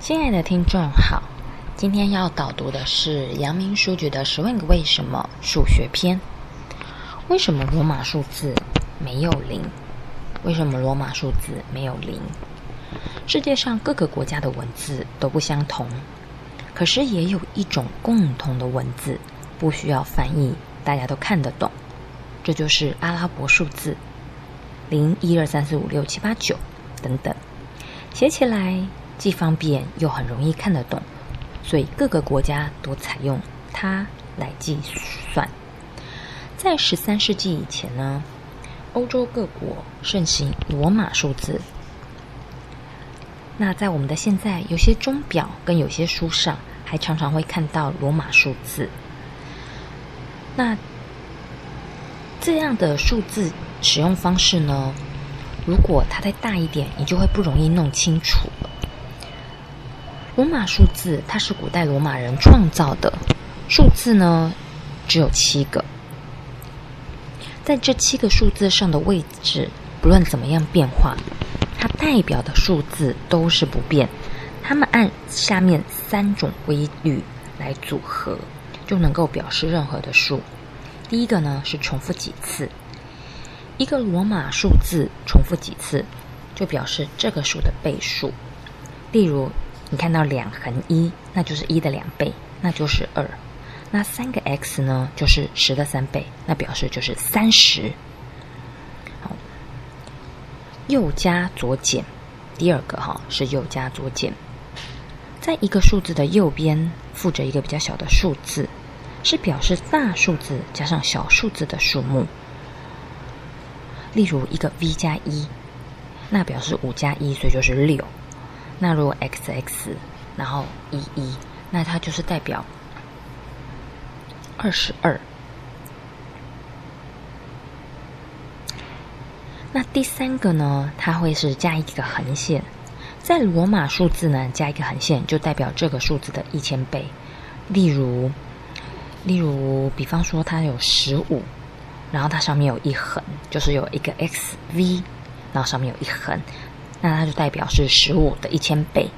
亲爱的听众好，今天要导读的是阳明书局的《十万个为什么》数学篇。为什么罗马数字没有零？为什么罗马数字没有零？世界上各个国家的文字都不相同，可是也有一种共同的文字，不需要翻译，大家都看得懂。这就是阿拉伯数字，零一二三四五六七八九等等，写起来。既方便又很容易看得懂，所以各个国家都采用它来计算。在十三世纪以前呢，欧洲各国盛行罗马数字。那在我们的现在，有些钟表跟有些书上还常常会看到罗马数字。那这样的数字使用方式呢？如果它再大一点，你就会不容易弄清楚了。罗马数字，它是古代罗马人创造的数字呢，只有七个。在这七个数字上的位置，不论怎么样变化，它代表的数字都是不变。它们按下面三种规律来组合，就能够表示任何的数。第一个呢是重复几次，一个罗马数字重复几次，就表示这个数的倍数。例如。你看到两横一，那就是一的两倍，那就是二。那三个 x 呢，就是十的三倍，那表示就是三十。好，右加左减，第二个哈是右加左减，在一个数字的右边附着一个比较小的数字，是表示大数字加上小数字的数目。例如一个 v 加一，那表示五加一，所以就是六。那如果 x x，然后一一，那它就是代表二十二。那第三个呢，它会是加一个横线，在罗马数字呢加一个横线，就代表这个数字的一千倍。例如，例如，比方说它有十五，然后它上面有一横，就是有一个 x v，然后上面有一横。那它就代表是十五的一千倍，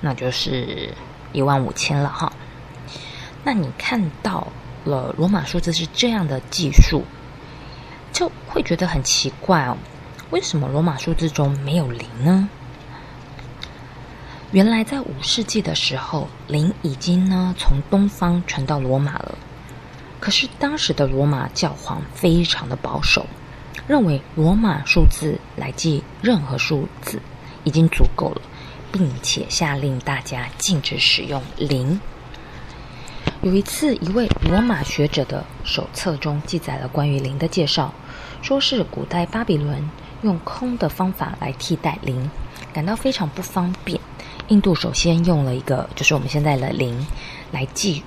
那就是一万五千了哈。那你看到了罗马数字是这样的计数，就会觉得很奇怪哦。为什么罗马数字中没有零呢？原来在五世纪的时候，零已经呢从东方传到罗马了。可是当时的罗马教皇非常的保守。认为罗马数字来记任何数字已经足够了，并且下令大家禁止使用零。有一次，一位罗马学者的手册中记载了关于零的介绍，说是古代巴比伦用空的方法来替代零，感到非常不方便。印度首先用了一个，就是我们现在的零来记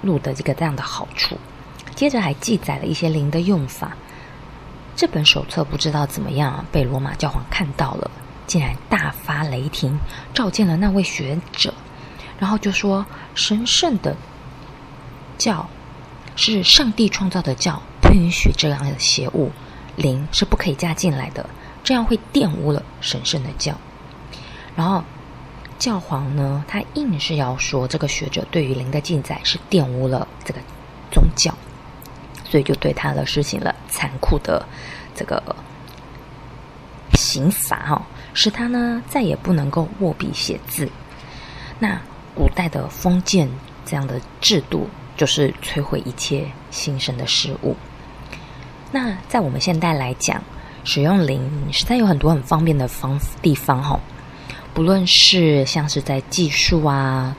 录的这个这样的好处，接着还记载了一些零的用法。这本手册不知道怎么样被罗马教皇看到了，竟然大发雷霆，召见了那位学者，然后就说：“神圣的教是上帝创造的教，不允许这样的邪物，灵是不可以加进来的，这样会玷污了神圣的教。”然后教皇呢，他硬是要说这个学者对于灵的记载是玷污了这个宗教。所以就对他了实行了残酷的这个刑罚哈，使他呢再也不能够握笔写字。那古代的封建这样的制度，就是摧毁一切新生的事物。那在我们现代来讲，使用零实在有很多很方便的方地方哈，不论是像是在计数啊、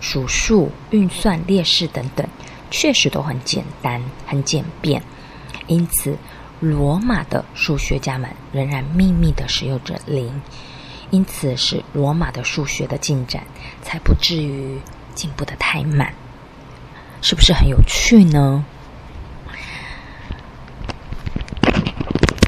数数、运算、列式等等。确实都很简单、很简便，因此罗马的数学家们仍然秘密的使用着零，因此是罗马的数学的进展才不至于进步的太慢，是不是很有趣呢？